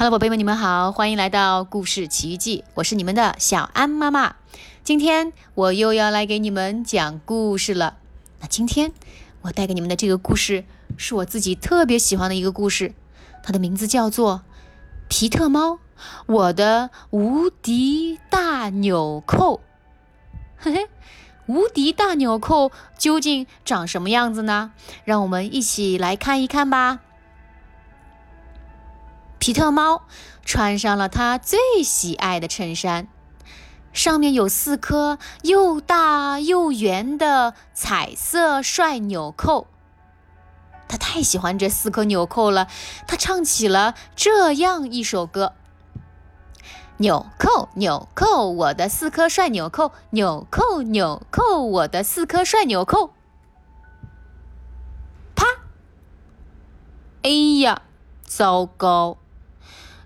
Hello，宝贝们，你们好，欢迎来到故事奇遇记，我是你们的小安妈妈。今天我又要来给你们讲故事了。那今天我带给你们的这个故事是我自己特别喜欢的一个故事，它的名字叫做《皮特猫，我的无敌大纽扣》。嘿嘿，无敌大纽扣究竟长什么样子呢？让我们一起来看一看吧。皮特猫穿上了他最喜爱的衬衫，上面有四颗又大又圆的彩色帅纽扣。他太喜欢这四颗纽扣了，他唱起了这样一首歌：纽扣，纽扣，我的四颗帅纽扣，纽扣，纽扣，我的四颗帅纽扣。啪！哎呀，糟糕！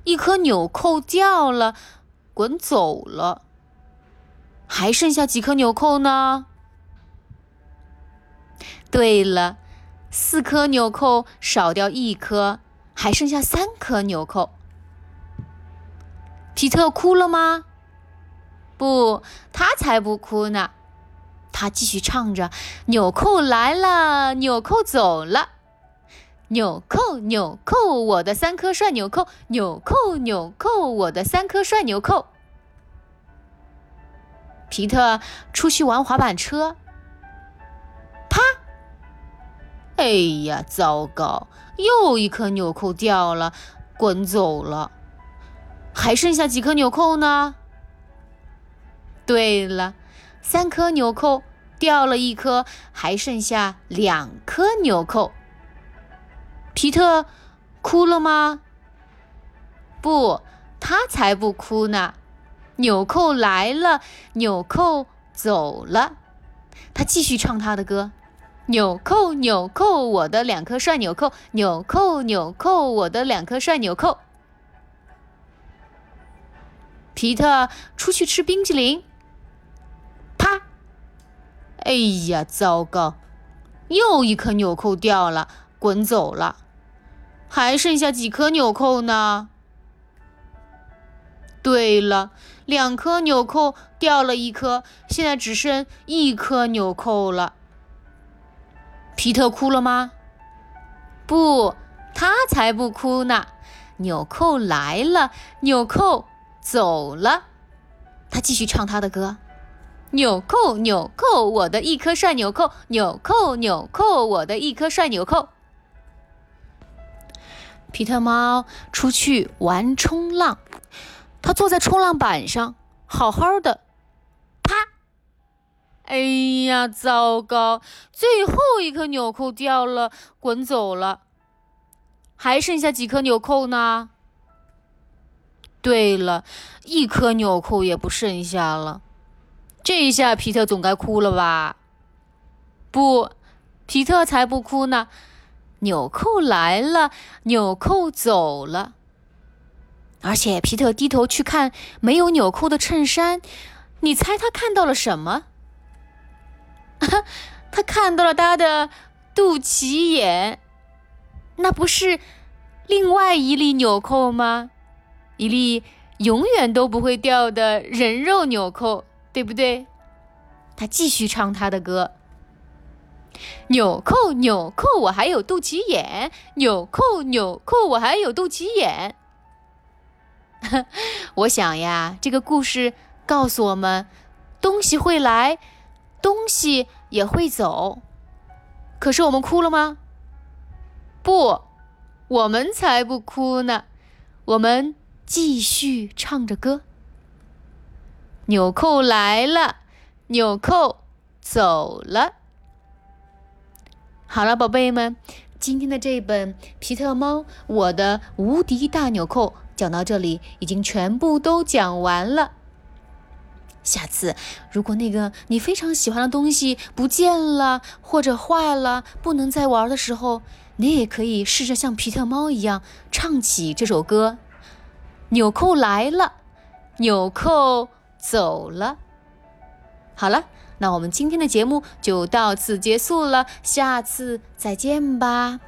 一颗纽扣掉了，滚走了。还剩下几颗纽扣呢？对了，四颗纽扣少掉一颗，还剩下三颗纽扣。皮特哭了吗？不，他才不哭呢。他继续唱着：“纽扣来了，纽扣走了。”纽扣，纽扣，我的三颗帅纽扣！纽扣，纽扣，我的三颗帅纽扣！皮特出去玩滑板车，啪！哎呀，糟糕！又一颗纽扣掉了，滚走了。还剩下几颗纽扣呢？对了，三颗纽扣掉了一颗，还剩下两颗纽扣。皮特哭了吗？不，他才不哭呢。纽扣来了，纽扣走了。他继续唱他的歌：纽扣，纽扣，我的两颗帅纽扣；纽扣，纽扣，我的两颗帅纽扣。皮特出去吃冰淇淋，啪！哎呀，糟糕！又一颗纽扣掉了，滚走了。还剩下几颗纽扣呢？对了，两颗纽扣掉了一颗，现在只剩一颗纽扣了。皮特哭了吗？不，他才不哭呢。纽扣来了，纽扣走了。他继续唱他的歌：纽扣，纽扣，我的一颗帅纽扣；纽扣，纽扣，我的一颗帅纽扣。皮特猫出去玩冲浪，他坐在冲浪板上，好好的，啪！哎呀，糟糕！最后一颗纽扣掉了，滚走了。还剩下几颗纽扣呢？对了，一颗纽扣也不剩下了。这一下皮特总该哭了吧？不，皮特才不哭呢。纽扣来了，纽扣走了。而且皮特低头去看没有纽扣的衬衫，你猜他看到了什么？他看到了他的肚脐眼，那不是另外一粒纽扣吗？一粒永远都不会掉的人肉纽扣，对不对？他继续唱他的歌。纽扣，纽扣，我还有肚脐眼。纽扣，纽扣，我还有肚脐眼。我想呀，这个故事告诉我们：东西会来，东西也会走。可是我们哭了吗？不，我们才不哭呢。我们继续唱着歌。纽扣来了，纽扣走了。好了，宝贝们，今天的这本《皮特猫：我的无敌大纽扣》讲到这里，已经全部都讲完了。下次如果那个你非常喜欢的东西不见了或者坏了，不能再玩的时候，你也可以试着像皮特猫一样唱起这首歌：纽扣来了，纽扣走了。好了。那我们今天的节目就到此结束了，下次再见吧。